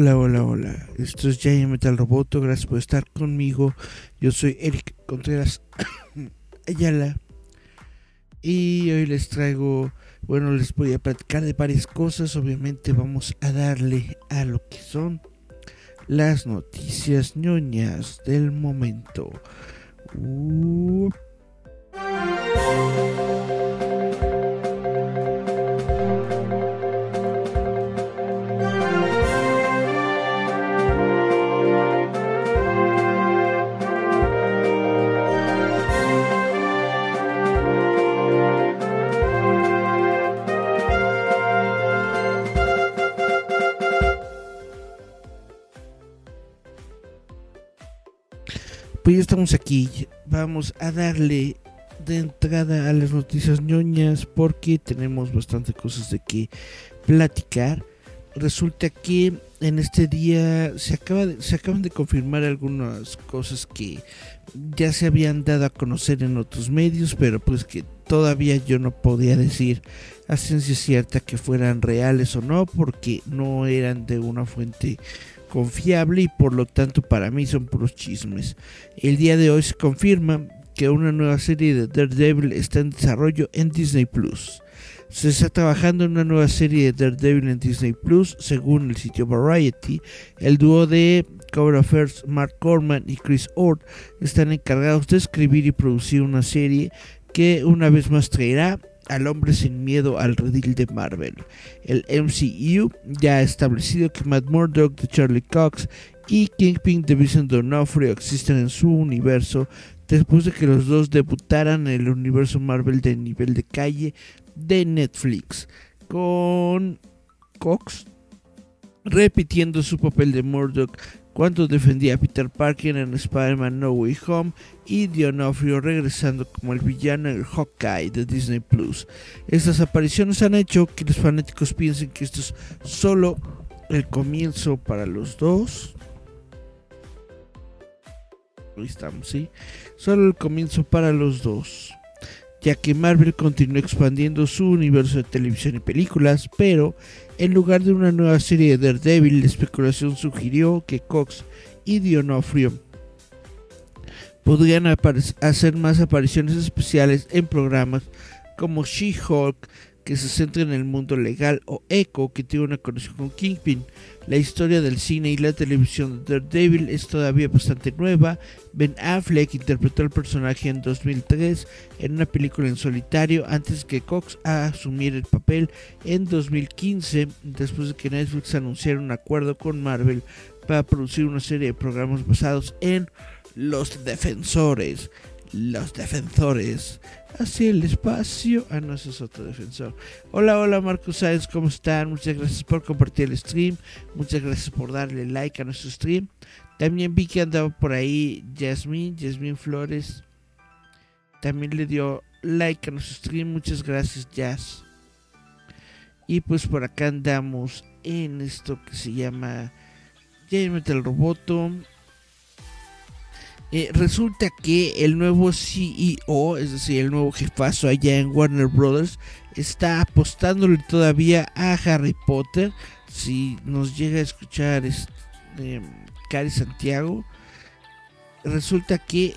Hola, hola, hola. Esto es Giant Metal Roboto. Gracias por estar conmigo. Yo soy Eric Contreras Ayala. Y hoy les traigo, bueno, les voy a platicar de varias cosas. Obviamente vamos a darle a lo que son las noticias ñoñas del momento. Uh. Pues ya estamos aquí. Vamos a darle de entrada a las noticias ñoñas porque tenemos bastante cosas de que platicar. Resulta que en este día se, acaba se acaban de confirmar algunas cosas que ya se habían dado a conocer en otros medios, pero pues que todavía yo no podía decir a ciencia cierta que fueran reales o no, porque no eran de una fuente confiable y por lo tanto para mí son puros chismes. El día de hoy se confirma que una nueva serie de Daredevil está en desarrollo en Disney Plus. Se está trabajando en una nueva serie de Daredevil en Disney Plus, según el sitio Variety. El dúo de Cover Affairs, Mark Corman y Chris Ord, están encargados de escribir y producir una serie que una vez más traerá al hombre sin miedo al redil de Marvel. El MCU ya ha establecido que Matt Murdock de Charlie Cox y Kingpin de Vincent D'Onofrio existen en su universo después de que los dos debutaran en el universo Marvel de nivel de calle de Netflix, con Cox repitiendo su papel de Murdock cuando defendía a Peter Parker en Spider-Man No Way Home y Dionofrio regresando como el villano en Hawkeye de Disney Plus. Estas apariciones han hecho que los fanáticos piensen que esto es solo el comienzo para los dos. Ahí estamos, ¿sí? Solo el comienzo para los dos ya que Marvel continuó expandiendo su universo de televisión y películas, pero en lugar de una nueva serie de Daredevil, la especulación sugirió que Cox y Dionofrio podrían hacer más apariciones especiales en programas como She-Hulk, que se centra en el mundo legal, o Echo, que tiene una conexión con Kingpin. La historia del cine y la televisión de Daredevil es todavía bastante nueva. Ben Affleck interpretó el personaje en 2003 en una película en solitario antes que Cox asumiera el papel en 2015 después de que Netflix anunciara un acuerdo con Marvel para producir una serie de programas basados en Los Defensores. Los Defensores hacia el espacio. Ah, no, ese es otro defensor. Hola, hola Marcos Sáenz, ¿cómo están? Muchas gracias por compartir el stream. Muchas gracias por darle like a nuestro stream. También vi que andaba por ahí Jasmine, Jasmine Flores. También le dio like a nuestro stream. Muchas gracias, Jazz. Y pues por acá andamos en esto que se llama James el Roboto. Eh, resulta que el nuevo CEO, es decir, el nuevo jefazo allá en Warner Brothers, está apostándole todavía a Harry Potter. Si nos llega a escuchar este, Cari Santiago, resulta que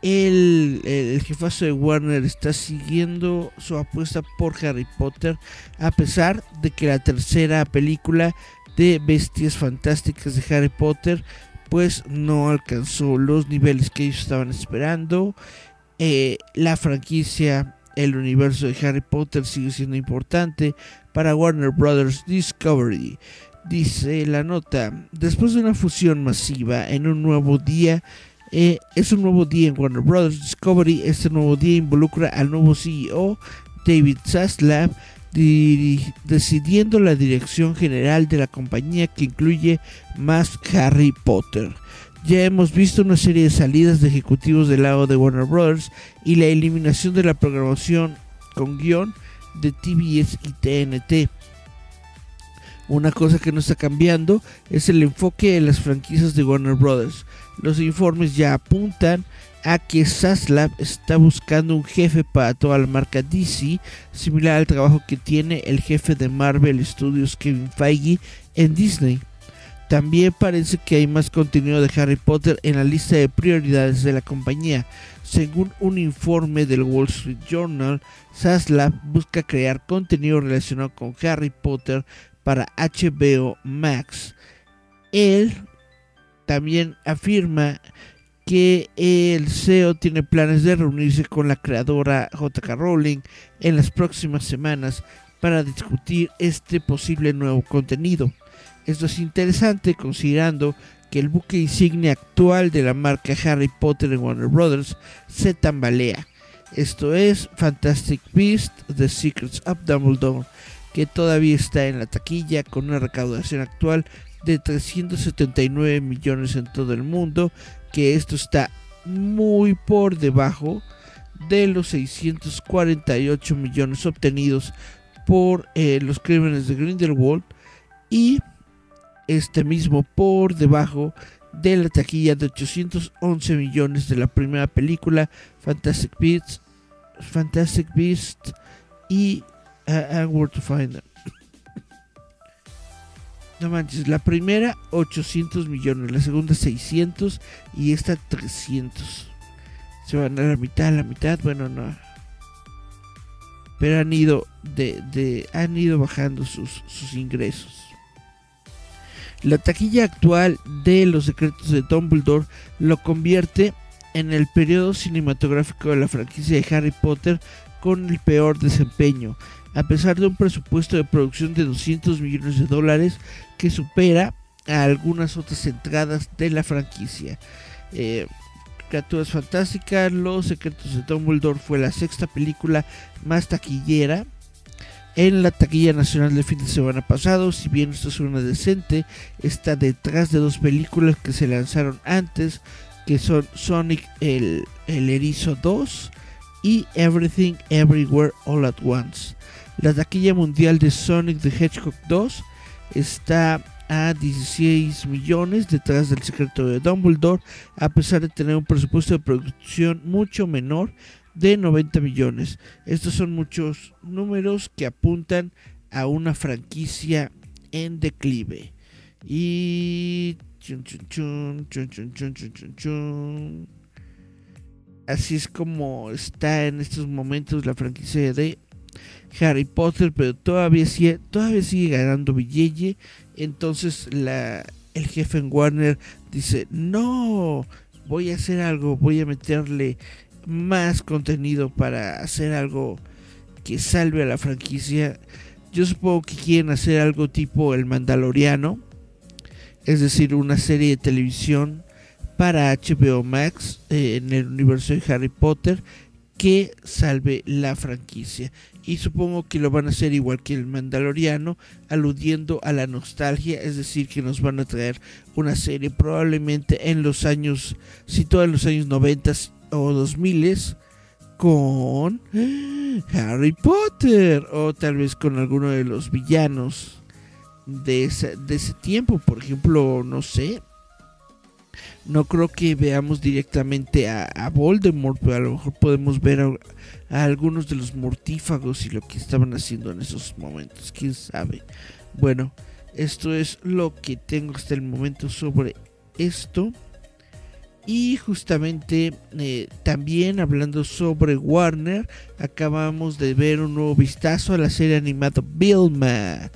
el, el, jefazo de Warner está siguiendo su apuesta por Harry Potter, a pesar de que la tercera película de Bestias Fantásticas de Harry Potter pues no alcanzó los niveles que ellos estaban esperando. Eh, la franquicia, el universo de Harry Potter sigue siendo importante para Warner Brothers Discovery. Dice la nota, después de una fusión masiva en un nuevo día, eh, es un nuevo día en Warner Brothers Discovery. Este nuevo día involucra al nuevo CEO, David Zaslav, decidiendo la dirección general de la compañía que incluye más Harry Potter. Ya hemos visto una serie de salidas de ejecutivos del lado de Warner Bros. y la eliminación de la programación con guion de TBS y TNT. Una cosa que no está cambiando es el enfoque de las franquicias de Warner Bros. Los informes ya apuntan a que Saslab está buscando un jefe para toda la marca DC, similar al trabajo que tiene el jefe de Marvel Studios Kevin Feige en Disney. También parece que hay más contenido de Harry Potter en la lista de prioridades de la compañía. Según un informe del Wall Street Journal, Saslab busca crear contenido relacionado con Harry Potter para HBO Max. Él también afirma que el CEO tiene planes de reunirse con la creadora JK Rowling en las próximas semanas para discutir este posible nuevo contenido. Esto es interesante considerando que el buque insignia actual de la marca Harry Potter en Warner Bros. se tambalea. Esto es Fantastic Beast, The Secrets of Dumbledore, que todavía está en la taquilla con una recaudación actual de 379 millones en todo el mundo que esto está muy por debajo de los 648 millones obtenidos por eh, los crímenes de Grindelwald y este mismo por debajo de la taquilla de 811 millones de la primera película Fantastic Beasts Fantastic Beast y uh, Where to Find Them no manches, la primera 800 millones, la segunda 600 y esta 300. Se van a la mitad, a la mitad, bueno, no. Pero han ido de, han ido bajando sus, sus ingresos. La taquilla actual de Los secretos de Dumbledore lo convierte en el periodo cinematográfico de la franquicia de Harry Potter con el peor desempeño, a pesar de un presupuesto de producción de 200 millones de dólares que supera a algunas otras entradas de la franquicia. Eh, Fantásticas, Los Secretos de Dumbledore fue la sexta película más taquillera en la taquilla nacional del fin de semana pasado. Si bien esto es una decente, está detrás de dos películas que se lanzaron antes, que son Sonic el, el Erizo 2 y Everything Everywhere All at Once. La taquilla mundial de Sonic the Hedgehog 2 está a 16 millones detrás del secreto de Dumbledore, a pesar de tener un presupuesto de producción mucho menor de 90 millones. Estos son muchos números que apuntan a una franquicia en declive. Y así es como está en estos momentos la franquicia de Harry Potter, pero todavía sigue, todavía sigue ganando billete. Entonces el jefe en Warner dice, no, voy a hacer algo, voy a meterle más contenido para hacer algo que salve a la franquicia. Yo supongo que quieren hacer algo tipo El Mandaloriano, es decir, una serie de televisión para HBO Max eh, en el universo de Harry Potter que salve la franquicia y supongo que lo van a hacer igual que el Mandaloriano, aludiendo a la nostalgia, es decir, que nos van a traer una serie probablemente en los años, situada en los años 90 o 2000 con Harry Potter o tal vez con alguno de los villanos de ese, de ese tiempo, por ejemplo, no sé, no creo que veamos directamente a, Voldemort, pero a lo mejor podemos ver a, algunos de los mortífagos y lo que estaban haciendo en esos momentos. Quién sabe. Bueno, esto es lo que tengo hasta el momento sobre esto. Y justamente eh, también hablando sobre Warner, acabamos de ver un nuevo vistazo a la serie animada Vilma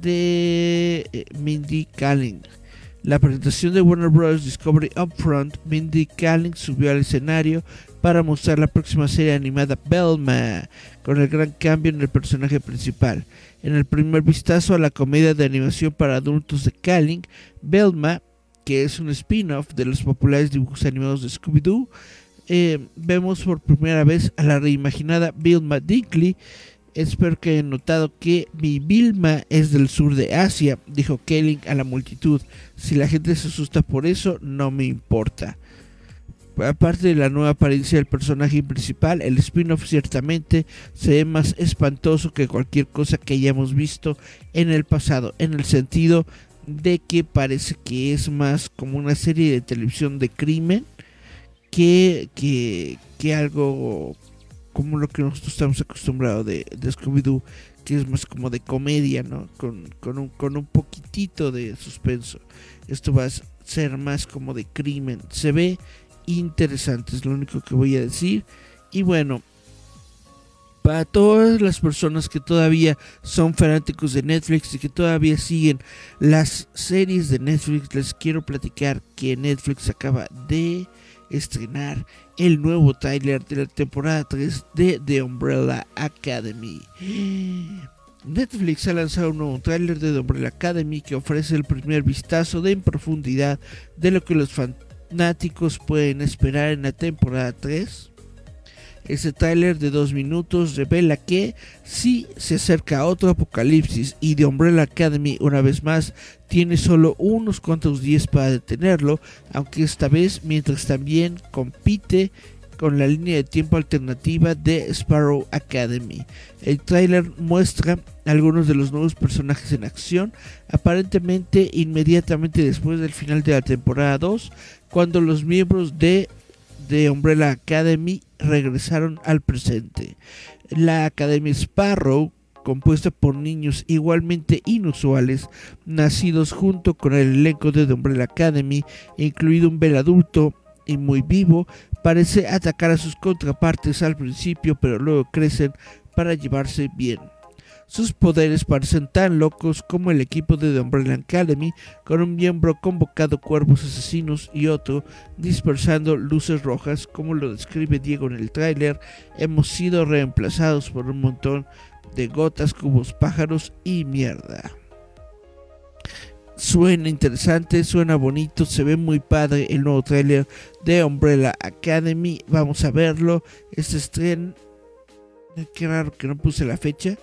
de eh, Mindy Kaling. La presentación de Warner Bros. Discovery Upfront, Mindy Kaling subió al escenario para mostrar la próxima serie animada Belma, con el gran cambio en el personaje principal. En el primer vistazo a la comedia de animación para adultos de Kaling, Belma, que es un spin-off de los populares dibujos animados de Scooby-Doo, eh, vemos por primera vez a la reimaginada Vilma Dinkley Espero que hayan notado que mi Vilma es del sur de Asia, dijo Kelly a la multitud. Si la gente se asusta por eso, no me importa. Aparte de la nueva apariencia del personaje principal, el spin-off ciertamente se ve más espantoso que cualquier cosa que hayamos visto en el pasado, en el sentido de que parece que es más como una serie de televisión de crimen que, que, que algo como lo que nosotros estamos acostumbrados de, Scooby-Doo, que es más como de comedia, ¿no? Con, un, con un poquitito de suspenso. Esto va a ser más como de crimen. Se ve interesante, es lo único que voy a decir. Y bueno, para todas las personas que todavía son fanáticos de Netflix y que todavía siguen las series de Netflix, les quiero platicar que Netflix acaba de estrenar el nuevo trailer de la temporada 3 de The Umbrella Academy. Netflix ha lanzado un nuevo tráiler de The Umbrella Academy que ofrece el primer vistazo de en profundidad de lo que los fanáticos pueden esperar en la temporada 3. Este tráiler de dos minutos revela que si se acerca a otro apocalipsis y The Umbrella Academy una vez más tiene solo unos cuantos días para detenerlo, aunque esta vez mientras también compite con la línea de tiempo alternativa de Sparrow Academy. El tráiler muestra algunos de los nuevos personajes en acción, aparentemente inmediatamente después del final de la temporada 2, cuando los miembros de de Umbrella Academy regresaron al presente. La Academia Sparrow, compuesta por niños igualmente inusuales, nacidos junto con el elenco de The Umbrella Academy, incluido un bel adulto y muy vivo, parece atacar a sus contrapartes al principio, pero luego crecen para llevarse bien. Sus poderes parecen tan locos como el equipo de The Umbrella Academy, con un miembro convocado cuervos asesinos y otro dispersando luces rojas, como lo describe Diego en el tráiler. Hemos sido reemplazados por un montón de gotas, cubos, pájaros y mierda. Suena interesante, suena bonito, se ve muy padre el nuevo tráiler de Umbrella Academy. Vamos a verlo. Este estreno. Qué raro que no puse la fecha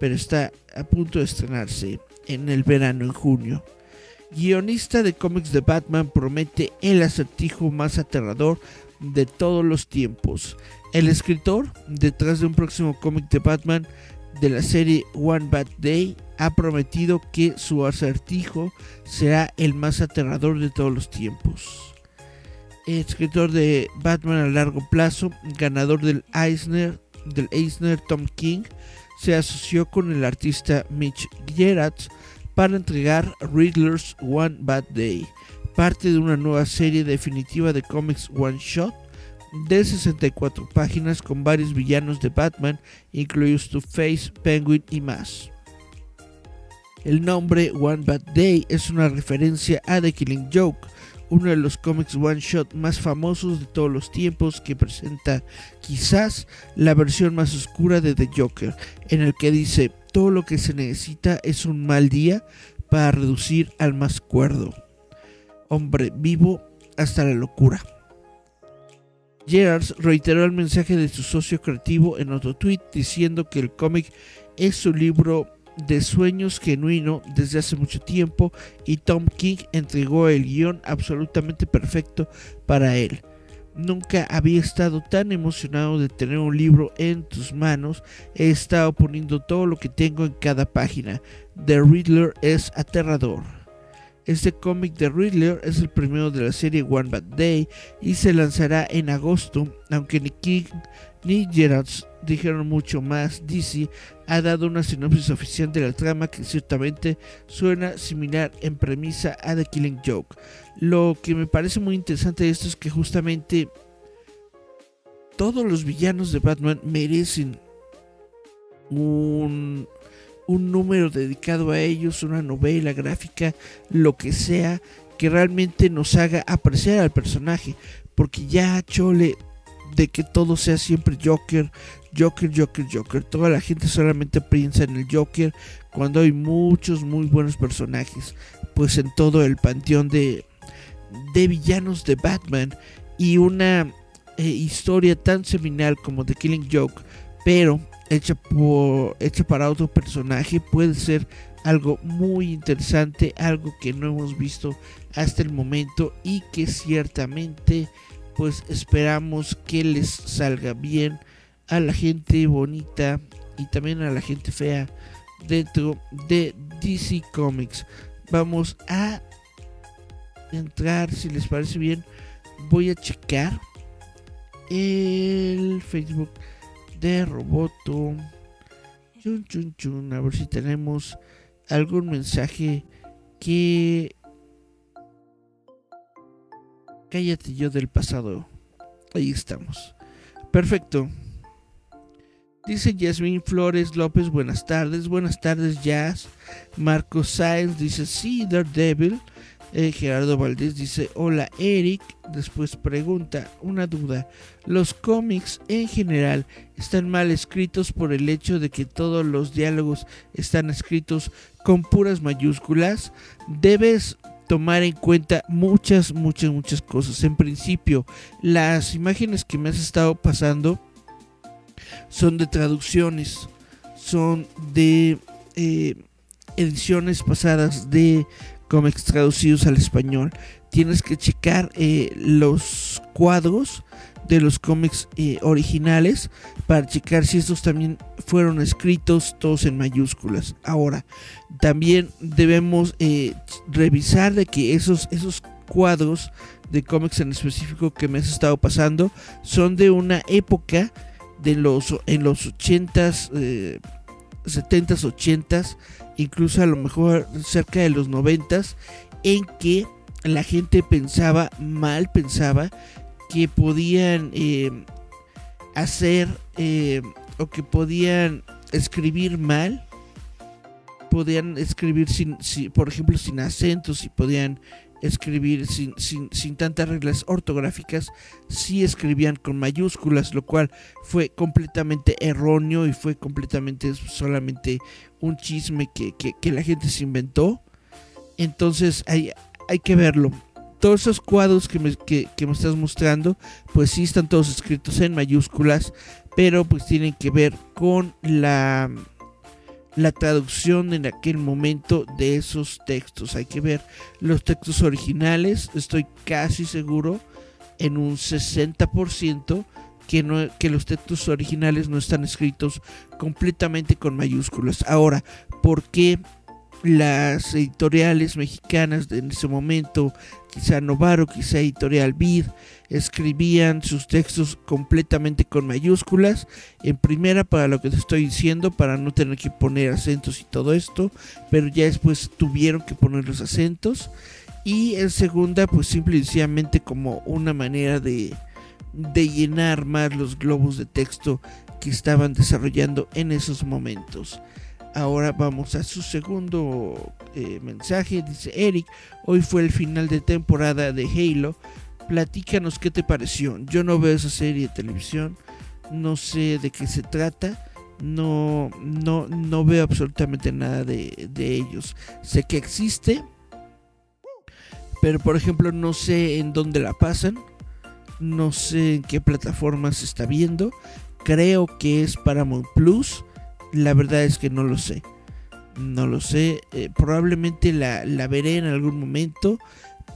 pero está a punto de estrenarse en el verano, en junio. Guionista de cómics de Batman promete el acertijo más aterrador de todos los tiempos. El escritor, detrás de un próximo cómic de Batman de la serie One Bad Day, ha prometido que su acertijo será el más aterrador de todos los tiempos. escritor de Batman a largo plazo, ganador del Eisner, del Eisner Tom King, se asoció con el artista Mitch Gerards para entregar Riddler's One Bad Day, parte de una nueva serie definitiva de cómics One Shot de 64 páginas con varios villanos de Batman, incluidos Two-Face, Penguin y más. El nombre One Bad Day es una referencia a The Killing Joke, uno de los cómics one shot más famosos de todos los tiempos que presenta quizás la versión más oscura de The Joker, en el que dice todo lo que se necesita es un mal día para reducir al más cuerdo. Hombre vivo hasta la locura. Gerards reiteró el mensaje de su socio creativo en otro tweet diciendo que el cómic es su libro de sueños genuino desde hace mucho tiempo y Tom King entregó el guion absolutamente perfecto para él. Nunca había estado tan emocionado de tener un libro en tus manos. He estado poniendo todo lo que tengo en cada página. The Riddler es aterrador. Este cómic de Riddler es el primero de la serie One Bad Day y se lanzará en agosto, aunque ni King ni Gerards dijeron mucho más. DC ha dado una sinopsis oficial de la trama que ciertamente suena similar en premisa a The Killing Joke. Lo que me parece muy interesante de esto es que justamente todos los villanos de Batman merecen un, un número dedicado a ellos, una novela gráfica, lo que sea, que realmente nos haga apreciar al personaje. Porque ya Chole de que todo sea siempre Joker, Joker, Joker, Joker. Toda la gente solamente piensa en el Joker cuando hay muchos muy buenos personajes. Pues en todo el panteón de, de villanos de Batman y una eh, historia tan seminal como The Killing Joke, pero hecha, por, hecha para otro personaje puede ser algo muy interesante, algo que no hemos visto hasta el momento y que ciertamente pues esperamos que les salga bien a la gente bonita y también a la gente fea dentro de DC Comics. Vamos a entrar, si les parece bien, voy a checar el Facebook de Roboto. Chun, chun, chun, a ver si tenemos algún mensaje que cállate yo del pasado. Ahí estamos. Perfecto. Dice Yasmin Flores López, buenas tardes, buenas tardes Jazz. Marco Sáenz dice, sí, Daredevil. Eh, Gerardo Valdés dice, hola Eric. Después pregunta, una duda. ¿Los cómics en general están mal escritos por el hecho de que todos los diálogos están escritos con puras mayúsculas? Debes tomar en cuenta muchas, muchas, muchas cosas. En principio, las imágenes que me has estado pasando son de traducciones, son de eh, ediciones pasadas de cómics traducidos al español. Tienes que checar eh, los cuadros de los cómics eh, originales para checar si estos también fueron escritos todos en mayúsculas. Ahora, también debemos eh, revisar de que esos, esos cuadros de cómics en específico que me has estado pasando son de una época de los en los 80s, 70s, 80s incluso a lo mejor cerca de los noventas, en que la gente pensaba mal, pensaba que podían eh, hacer eh, o que podían escribir mal, podían escribir sin, por ejemplo, sin acentos y podían escribir sin, sin, tantas reglas ortográficas, sí escribían con mayúsculas, lo cual fue completamente erróneo y fue completamente solamente un chisme que, la gente se inventó. Entonces hay, hay que verlo. Todos esos cuadros que me, que, que me estás mostrando, pues sí están todos escritos en mayúsculas, pero pues tienen que ver con la la traducción en aquel momento de esos textos. Hay que ver los textos originales. Estoy casi seguro en un 60% que, no, que los textos originales no están escritos completamente con mayúsculas. Ahora, ¿por qué las editoriales mexicanas de en ese momento, quizá Novaro, quizá Editorial Vid, escribían sus textos completamente con mayúsculas. En primera, para lo que te estoy diciendo, para no tener que poner acentos y todo esto, pero ya después tuvieron que poner los acentos. Y en segunda, pues simple y sencillamente como una manera de, de llenar más los globos de texto que estaban desarrollando en esos momentos. Ahora vamos a su segundo eh, mensaje. Dice Eric, hoy fue el final de temporada de Halo. Platícanos qué te pareció. Yo no veo esa serie de televisión. No sé de qué se trata. No, no, no veo absolutamente nada de, de ellos. Sé que existe. Pero por ejemplo no sé en dónde la pasan. No sé en qué plataforma se está viendo. Creo que es Paramount Plus la verdad es que no lo sé. No lo sé. Eh, probablemente la, veré en algún momento.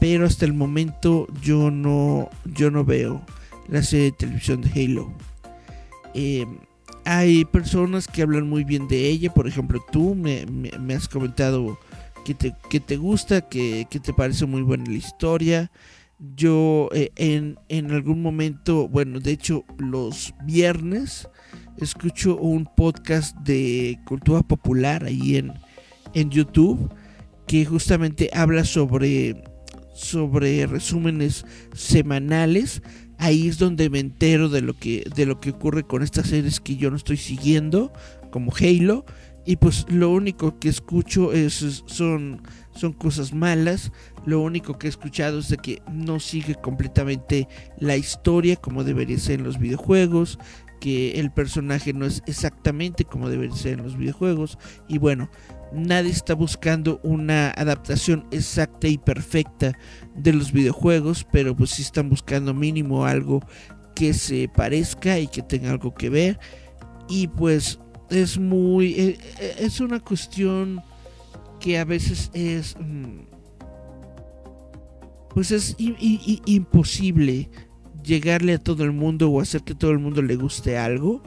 Pero hasta el momento yo no, yo no veo la serie de televisión de Halo. Em, hay personas que hablan muy bien de ella. Por ejemplo, tú me, has comentado que te, que te gusta, que, que, te parece muy buena la historia. Yo eh, en, en algún momento, bueno, de hecho los viernes escucho un podcast de cultura popular ahí en, en YouTube que justamente habla sobre, sobre resúmenes semanales. Ahí es donde me entero de lo que, de lo que ocurre con estas series que yo no estoy siguiendo, como Halo. Y pues lo único que escucho es, son, son cosas malas. Lo único que he escuchado es de que no sigue completamente la historia como debería ser en los videojuegos que el personaje no es exactamente como debería ser en los videojuegos. Y bueno, nadie está buscando una adaptación exacta y perfecta de los videojuegos, pero pues sí están buscando mínimo algo que se parezca y que tenga algo que ver. Y pues es muy... Eh, eh, es una cuestión que a veces es... Mm, pues es imposible llegarle a todo el mundo o hacer que todo el mundo le guste algo.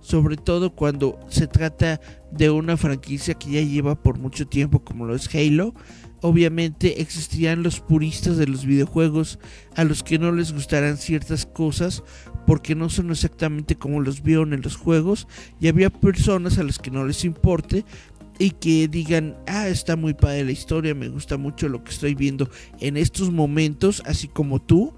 Sobre todo cuando se trata de una franquicia que ya lleva por mucho tiempo como lo es Halo. Obviamente existirían los puristas de los videojuegos a los que no les gustarán ciertas cosas porque no son exactamente como los vieron en los juegos y había personas a las que no les importe y que digan, ah, está muy padre la historia, me gusta mucho lo que estoy viendo en estos momentos, así como tú,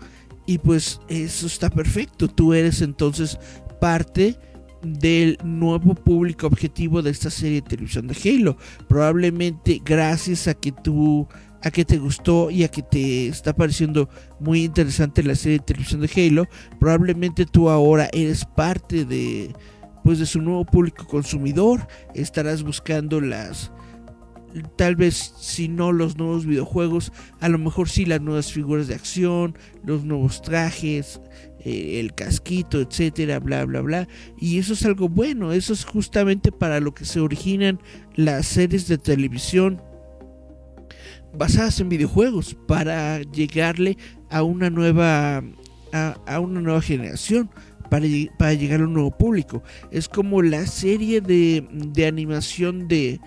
y pues eso está perfecto, tú eres entonces parte del nuevo público objetivo de esta serie de televisión de Halo. Probablemente gracias a que tú a que te gustó y a que te está pareciendo muy interesante la serie de televisión de Halo, probablemente tú ahora eres parte de pues de su nuevo público consumidor, estarás buscando las tal vez si no los nuevos videojuegos, a lo mejor sí las nuevas figuras de acción, los nuevos trajes, eh, el casquito, etcétera, bla bla bla. Y eso es algo bueno, eso es justamente para lo que se originan las series de televisión basadas en videojuegos, para llegarle a una nueva a, una nueva generación. Para, para, llegar a un nuevo público. Es como la serie de, de animación de,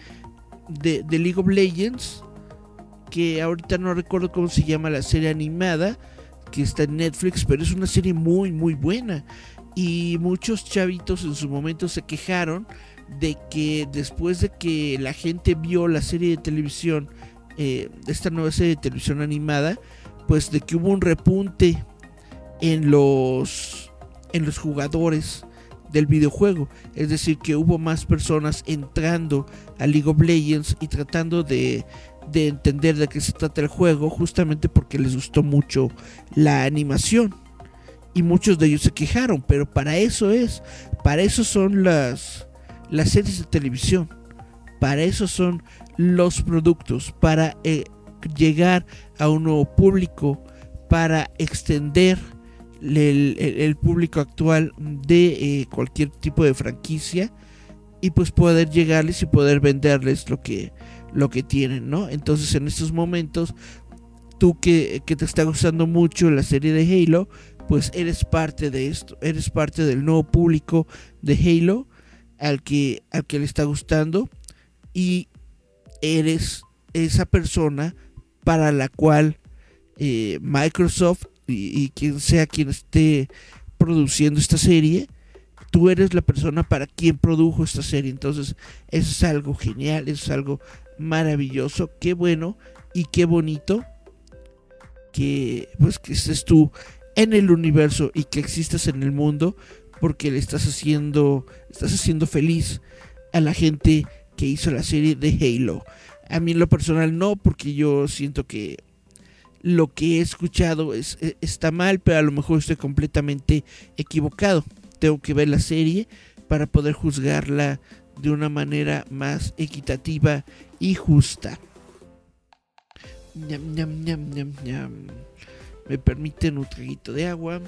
de, League of Legends, que ahorita no recuerdo cómo se llama la serie animada, que está en Netflix, pero es una serie muy, muy buena. Y muchos chavitos en su momento se quejaron de que después de que la gente vio la serie de televisión, eh, esta nueva serie de televisión animada, pues de que hubo un repunte en los, en los jugadores del videojuego. Es decir, que hubo más personas entrando a League of Legends y tratando de, de entender de qué se trata el juego, justamente porque les gustó mucho la animación. Y muchos de ellos se quejaron, pero para eso es, para eso son las, las series de televisión, para eso son los productos, para eh, llegar a un nuevo público, para extender el, público actual de eh, cualquier tipo de franquicia y pues poder llegarles y poder venderles lo que lo que tienen, ¿no? Entonces en estos momentos tú que, te está gustando mucho la serie de Halo, pues eres parte de esto, eres parte del nuevo público de Halo al que al que le está gustando y eres esa persona para la cual eh, Microsoft y, quien sea quien esté produciendo esta serie, tú eres la persona para quien produjo esta serie. Entonces, eso es algo genial, eso es algo maravilloso, qué bueno y qué bonito que pues que estés tú en el universo y que existas en el mundo porque le estás haciendo estás haciendo feliz a la gente que hizo la serie de Halo. A mí en lo personal no, porque yo siento que lo que he escuchado es, e, está mal, pero a lo mejor estoy completamente equivocado. Tengo que ver la serie para poder juzgarla de una manera más equitativa y justa. Me permiten un traguito de agua.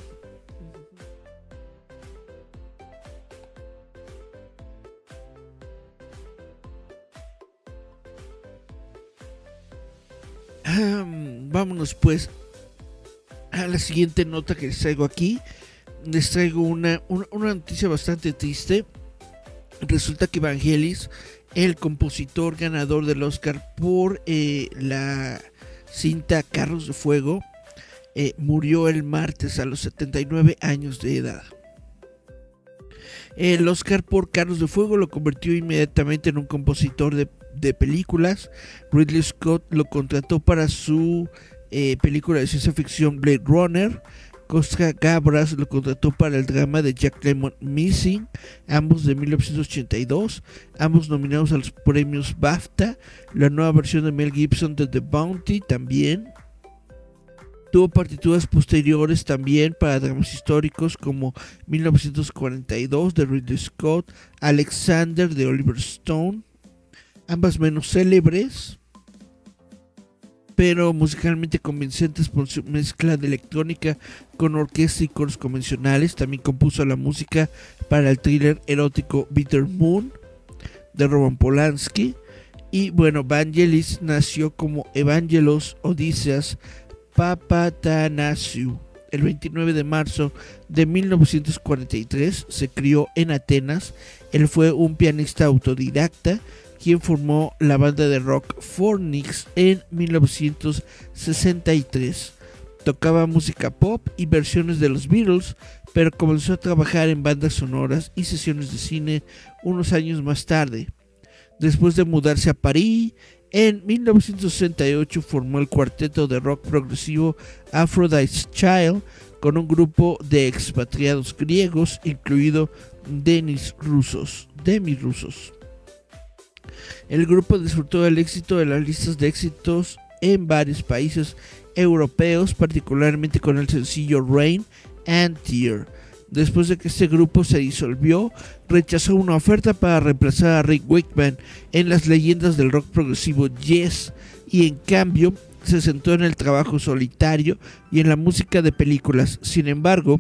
Vámonos pues a la siguiente nota que les traigo aquí. Les traigo una, una, noticia bastante triste. Resulta que Vangelis, el compositor ganador del Oscar por eh, la cinta Carros de Fuego, eh, murió el martes a los 79 años de edad. El Oscar por Carros de Fuego lo convirtió inmediatamente en un compositor de de películas. Ridley Scott lo contrató para su eh, película de ciencia ficción Blade Runner. Costa Gabras lo contrató para el drama de Jack Lemmon Missing, ambos de 1982, ambos nominados a los premios BAFTA, la nueva versión de Mel Gibson de The Bounty también. Tuvo partituras posteriores también para dramas históricos como 1942 de Ridley Scott, Alexander de Oliver Stone, ambas menos célebres, pero musicalmente convincentes por su mezcla de electrónica con orquesta y coros convencionales. También compuso la música para el thriller erótico Bitter Moon de Roman Polanski. Y bueno, Vangelis nació como Evangelos Odysseas Papatanasiou. El 29 de marzo de 1943 se crió en Atenas. Él fue un pianista autodidacta quien formó la banda de rock Fornix en 1963. Tocaba música pop y versiones de los Beatles, pero comenzó a trabajar en bandas sonoras y sesiones de cine unos años más tarde. Después de mudarse a París, en 1968 formó el cuarteto de rock progresivo Aphrodite's Child con un grupo de expatriados griegos, incluido Denis Rusos, Demis Rusos. El grupo disfrutó del éxito de las listas de éxitos en varios países europeos, particularmente con el sencillo Rain and Tear. Después de que este grupo se disolvió, rechazó una oferta para reemplazar a Rick Wakeman en las leyendas del rock progresivo Yes y en cambio se centró en el trabajo solitario y en la música de películas. Sin embargo,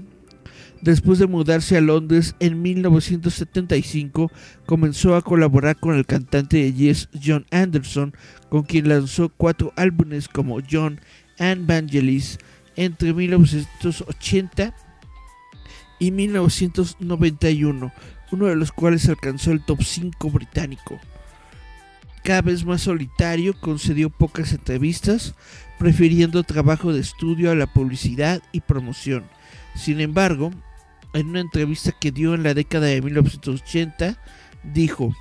Después de mudarse a Londres en 1975, comenzó a colaborar con el cantante de Yes John Anderson, con quien lanzó cuatro álbumes como John and Vangelis entre 1980 y 1991, uno de los cuales alcanzó el top 5 británico. Cada vez más solitario, concedió pocas entrevistas, prefiriendo trabajo de estudio a la publicidad y promoción. Sin embargo, en una entrevista que dio en la década de 1980, dijo,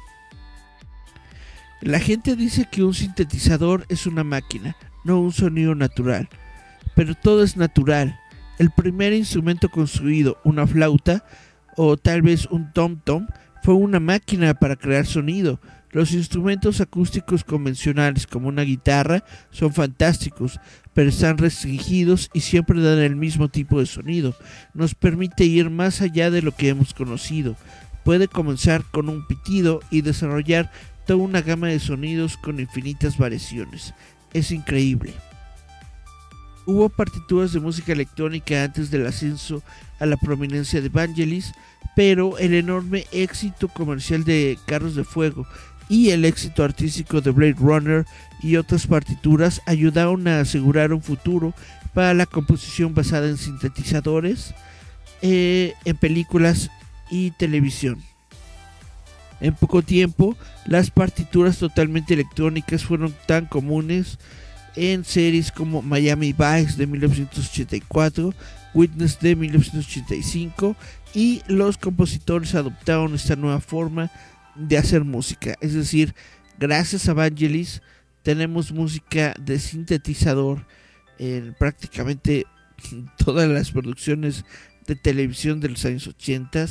la gente dice que un sintetizador es una máquina, no un sonido natural, pero todo es natural. El primer instrumento construido, una flauta o tal vez un tom-tom, fue una máquina para crear sonido. Los instrumentos acústicos convencionales como una guitarra son fantásticos, pero están restringidos y siempre dan el mismo tipo de sonido. Nos permite ir más allá de lo que hemos conocido. Puede comenzar con un pitido y desarrollar toda una gama de sonidos con infinitas variaciones. Es increíble. Hubo partituras de música electrónica antes del ascenso a la prominencia de Vangelis, pero el enorme éxito comercial de Carros de Fuego y el éxito artístico de Blade Runner y otras partituras ayudaron a asegurar un futuro para la composición basada en sintetizadores eh, en películas y televisión. En poco tiempo, las partituras totalmente electrónicas fueron tan comunes en series como Miami Vice de 1984, Witness de 1985 y los compositores adoptaron esta nueva forma de hacer música. Es decir, gracias a Vangelis tenemos música de sintetizador en prácticamente todas las producciones de televisión de los años 80.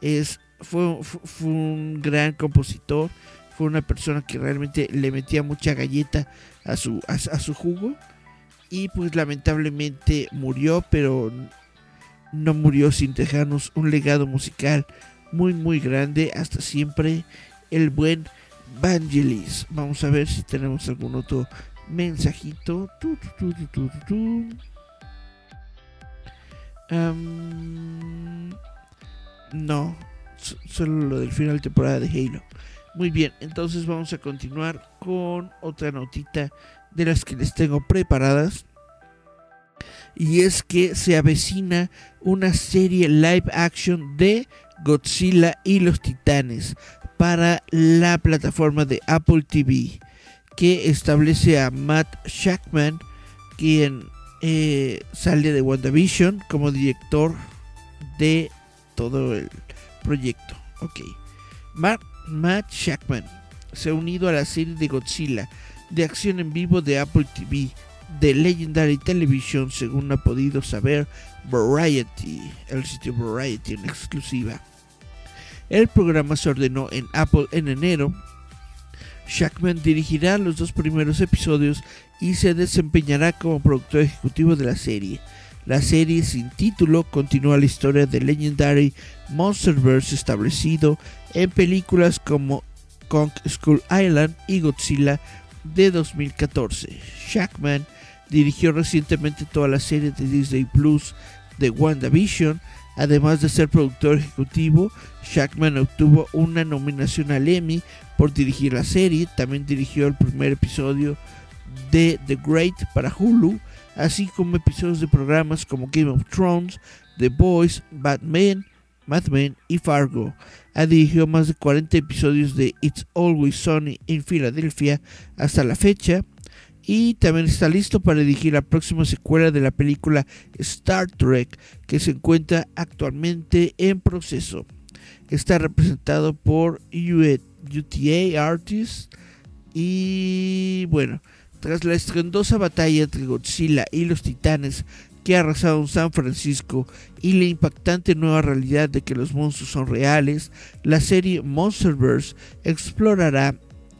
Es, fue, fue, un gran compositor, fue una persona que realmente le metía mucha galleta a su, a, a su jugo y pues lamentablemente murió, pero no murió sin dejarnos un legado musical muy muy grande. Hasta siempre el buen Vangelis. Vamos a ver si tenemos algún otro mensajito. no, solo lo del final de temporada de Halo. Muy bien, entonces vamos a continuar con otra notita de las que les tengo preparadas. Y es que se avecina una serie live action de Godzilla y los Titanes para la plataforma de Apple TV que establece a Matt Shackman quien eh, sale de WandaVision como director de todo el proyecto. Ok. Matt, Shackman se ha unido a la serie de Godzilla de acción en vivo de Apple TV de Legendary Television según ha podido saber Variety, el sitio Variety en exclusiva. El programa se ordenó en Apple en enero. Shackman dirigirá los dos primeros episodios y se desempeñará como productor ejecutivo de la serie. La serie sin título continúa la historia del Legendary Monsterverse establecido en películas como Kong School Island y Godzilla de 2014. Shackman dirigió recientemente toda la serie de Disney Plus de WandaVision, Además de ser productor ejecutivo, Shackman obtuvo una nominación al Emmy por dirigir la serie. También dirigió el primer episodio de The Great para Hulu, así como episodios de programas como Game of Thrones, The Boys, Batman, Mad Men y Fargo. Ha dirigido más de 40 episodios de It's Always Sunny en Filadelfia hasta la fecha y también está listo para dirigir la próxima secuela de la película Star Trek que se encuentra actualmente en proceso. Está representado por UTA Artists y bueno, tras la estrendosa batalla entre Godzilla y los titanes que ha arrasado en San Francisco y la impactante nueva realidad de que los monstruos son reales, la serie Monsterverse explorará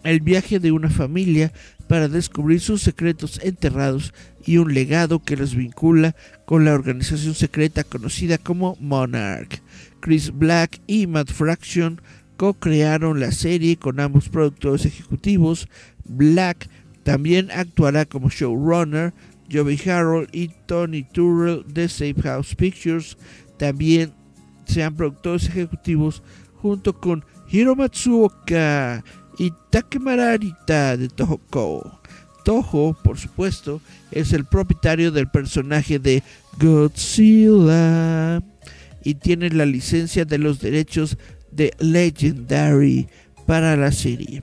el viaje de una familia para descubrir sus secretos enterrados y un legado que los vincula con la organización secreta conocida como Monarch. Chris Black y Matt Fraction co-crearon la serie con ambos productores ejecutivos. Black también actuará como showrunner. Joey Harold y Tony Turrell de Safe House Pictures también sean productores ejecutivos junto con Hiro Matsuoka y Takemararita de Toho Toho, por supuesto, es el propietario del personaje de Godzilla y tiene la licencia de los derechos de Legendary para la serie.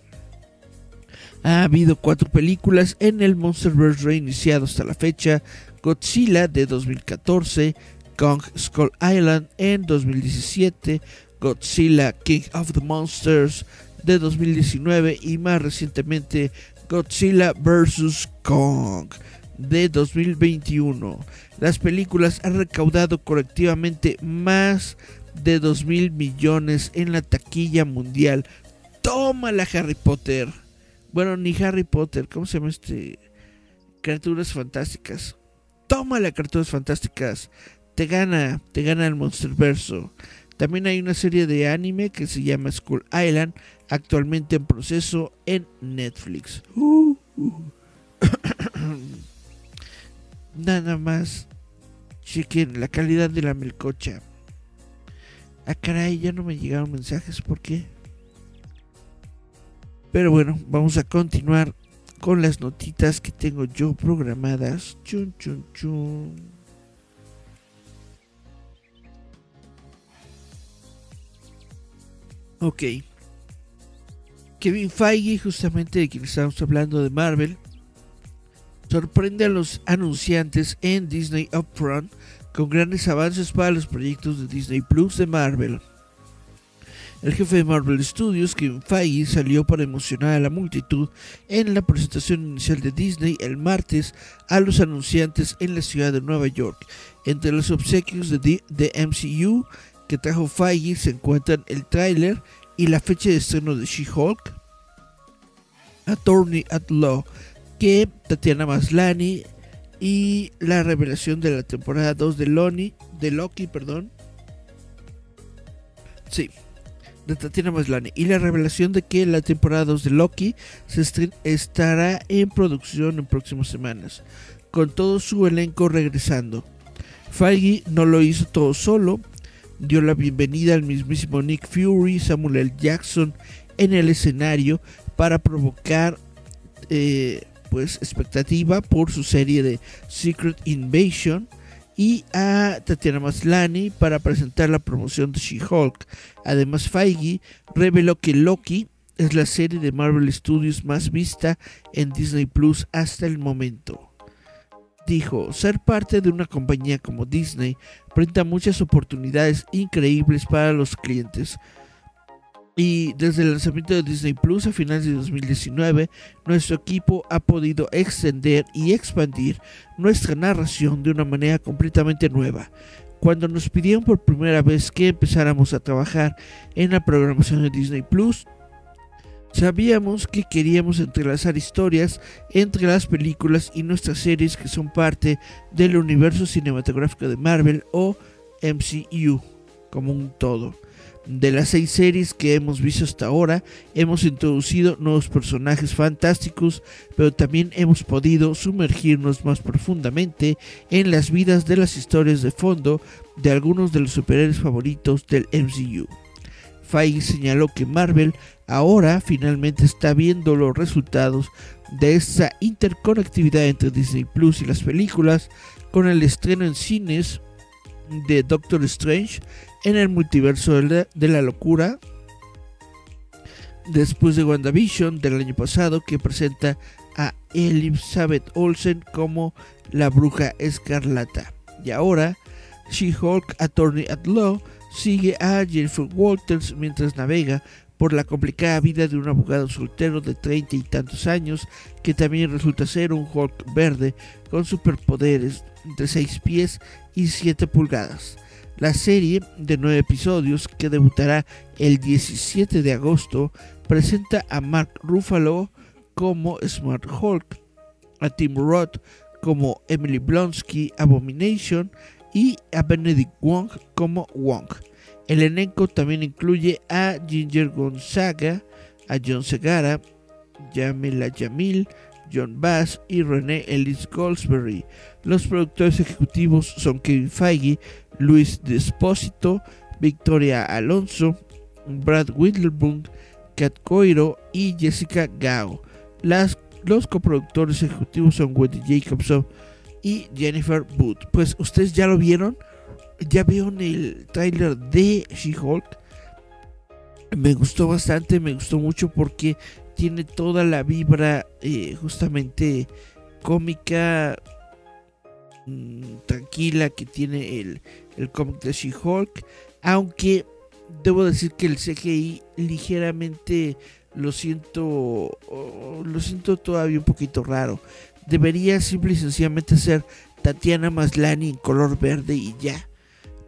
Ha habido cuatro películas en el Monsterverse reiniciado hasta la fecha: Godzilla de 2014, Kong Skull Island en 2017, Godzilla King of the Monsters de 2019 y más recientemente Godzilla vs. Kong de 2021. Las películas han recaudado colectivamente más de 2 mil millones en la taquilla mundial. Tómala Harry Potter. Bueno, ni Harry Potter, ¿cómo se llama este? Criaturas fantásticas. Tómala criaturas fantásticas. Te gana, te gana el Monsterverso. También hay una serie de anime que se llama School Island, actualmente en proceso en Netflix. Nada más chequen la calidad de la melcocha. Ah, caray, ya no me llegaron mensajes, ¿por qué? Pero bueno, vamos a continuar con las notitas que tengo yo programadas. Chun, chun, chun. Ok. Kevin Feige, justamente de quien estamos hablando de Marvel, sorprende a los anunciantes en Disney Upfront con grandes avances para los proyectos de Disney Plus de Marvel. El jefe de Marvel Studios, Kevin Feige, salió para emocionar a la multitud en la presentación inicial de Disney el martes a los anunciantes en la ciudad de Nueva York. Entre los obsequios de, de MCU que trajo Feige se encuentran el tráiler y la fecha de estreno de She-Hulk, Attorney at Law, que Tatiana Maslani y la revelación de la temporada 2 de, de Loki, perdón. Sí, de Tatiana Maslani y la revelación de que la temporada 2 de Loki se estará en producción en próximas semanas, con todo su elenco regresando. Feige no lo hizo todo solo, dio la bienvenida al mismísimo Nick Fury, Samuel L. Jackson en el escenario para provocar eh, pues expectativa por su serie de Secret Invasion y a Tatiana Maslany para presentar la promoción de She-Hulk. Además, Feige reveló que Loki es la serie de Marvel Studios más vista en Disney Plus hasta el momento dijo, ser parte de una compañía como Disney brinda muchas oportunidades increíbles para los clientes. Y desde el lanzamiento de Disney Plus a finales de 2019, nuestro equipo ha podido extender y expandir nuestra narración de una manera completamente nueva. Cuando nos pidieron por primera vez que empezáramos a trabajar en la programación de Disney Plus, Sabíamos que queríamos entrelazar historias entre las películas y nuestras series que son parte del universo cinematográfico de Marvel o MCU, como un todo. De las seis series que hemos visto hasta ahora, hemos introducido nuevos personajes fantásticos, pero también hemos podido sumergirnos más profundamente en las vidas de las historias de fondo de algunos de los superhéroes favoritos del MCU. Feige señaló que Marvel ahora finalmente está viendo los resultados de esa interconectividad entre Disney Plus y las películas con el estreno en cines de Doctor Strange en el multiverso de la, locura después de WandaVision del año pasado que presenta a Elizabeth Olsen como la bruja escarlata. Y ahora She-Hulk Attorney at Law sigue a Jennifer Walters mientras navega por la complicada vida de un abogado soltero de treinta y tantos años que también resulta ser un Hulk verde con superpoderes de 6 pies y 7 pulgadas. La serie de 9 episodios que debutará el 17 de agosto presenta a Mark Ruffalo como Smart Hulk, a Tim Roth como Emily Blonsky Abomination y a Benedict Wong como Wong. El elenco también incluye a Ginger Gonzaga, a John Segara, Yamila Jamil, John Bass y René Ellis Goldsberry. Los productores ejecutivos son Kevin Feige, Luis Despósito, Victoria Alonso, Brad Whittlebrook, Kat Coiro y Jessica Gao. Los coproductores ejecutivos son Wendy Jacobson y Jennifer Booth. Pues ustedes ya lo vieron ya veo en el tráiler de She-Hulk. Me gustó bastante, me gustó mucho porque tiene toda la vibra eh, justamente cómica, mm, tranquila que tiene el, el cómic de She-Hulk. Aunque debo decir que el CGI ligeramente lo siento, lo siento todavía un poquito raro. Debería simple y sencillamente ser Tatiana Maslani en color verde y ya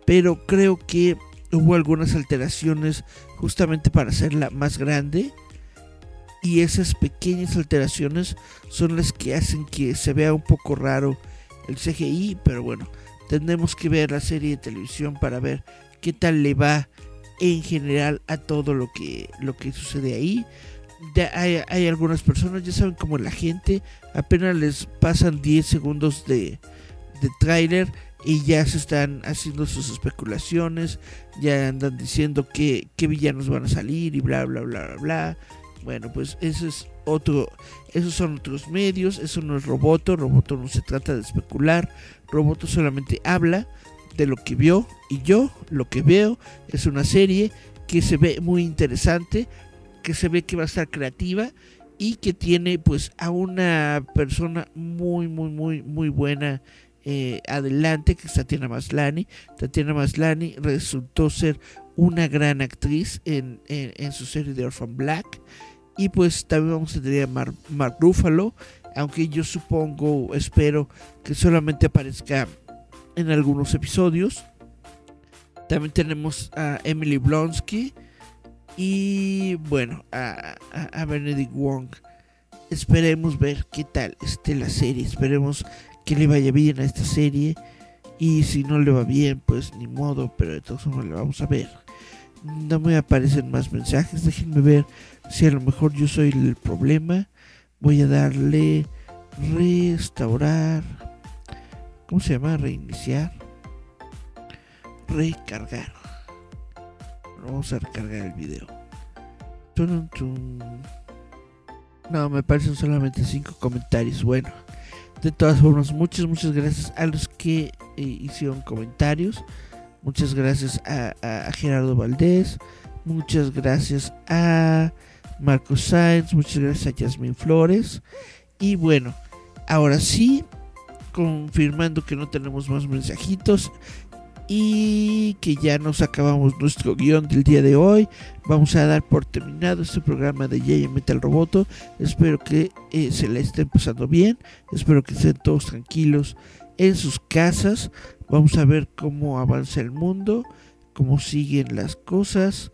pero creo que hubo algunas alteraciones justamente para hacerla más grande y esas pequeñas alteraciones son las que hacen que se vea un poco raro el CGI, pero bueno, tendremos que ver la serie de televisión para ver qué tal le va en general a todo lo que, lo que sucede ahí. hay, hay, algunas personas, ya saben como la gente, apenas les pasan 10 segundos de, de tráiler y ya se están haciendo sus especulaciones, ya andan diciendo que, qué villanos van a salir y bla bla bla bla bla. Bueno, pues eso es otro, esos son otros medios, eso no es Roboto, Roboto no se trata de especular, Roboto solamente habla de lo que vio y yo lo que veo es una serie que se ve muy interesante, que se ve que va a estar creativa y que tiene pues a una persona muy muy muy muy buena eh, adelante, que es Tatiana Maslani. Tatiana Maslani resultó ser una gran actriz en, su serie de Orphan Black. Y pues también vamos a tener a Mark Ruffalo, aunque yo supongo, espero que solamente aparezca en algunos episodios. También tenemos a Emily Blonsky y bueno, a, a, Benedict Wong. Esperemos ver qué tal esté la serie. Esperemos que le vaya bien a esta serie. Y si no le va bien, pues ni modo, pero de todos modos le vamos a ver. No me aparecen más mensajes, déjenme ver si a lo mejor yo soy el problema. Voy a darle restaurar. ¿Cómo se llama? Reiniciar. Recargar. Vamos a recargar el video. No, me parecen solamente 5 comentarios. Bueno. De todas formas, muchas, muchas gracias a los que eh, hicieron comentarios. Muchas gracias a, Gerardo Valdés. Muchas gracias a Marcos Sáenz. Muchas gracias a Yasmin Flores. Y bueno, ahora sí, confirmando que no tenemos más mensajitos y que ya nos acabamos nuestro guion del día de hoy. Vamos a dar por terminado este programa de J Metal Roboto. Espero que eh, se la estén pasando bien. Espero que estén todos tranquilos en sus casas. Vamos a ver cómo avanza el mundo, cómo siguen las cosas.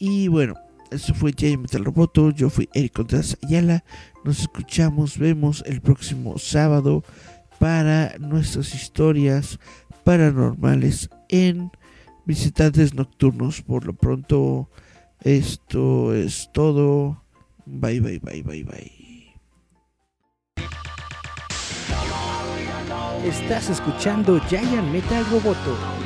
Y bueno, esto fue J Metal Roboto. Yo fui Eric Contreras Ayala. Nos escuchamos, vemos el próximo sábado para nuestras historias paranormales en visitantes nocturnos. Por lo pronto, esto es todo. Bye, bye, bye, bye, bye. Estás escuchando Giant Metal Roboto.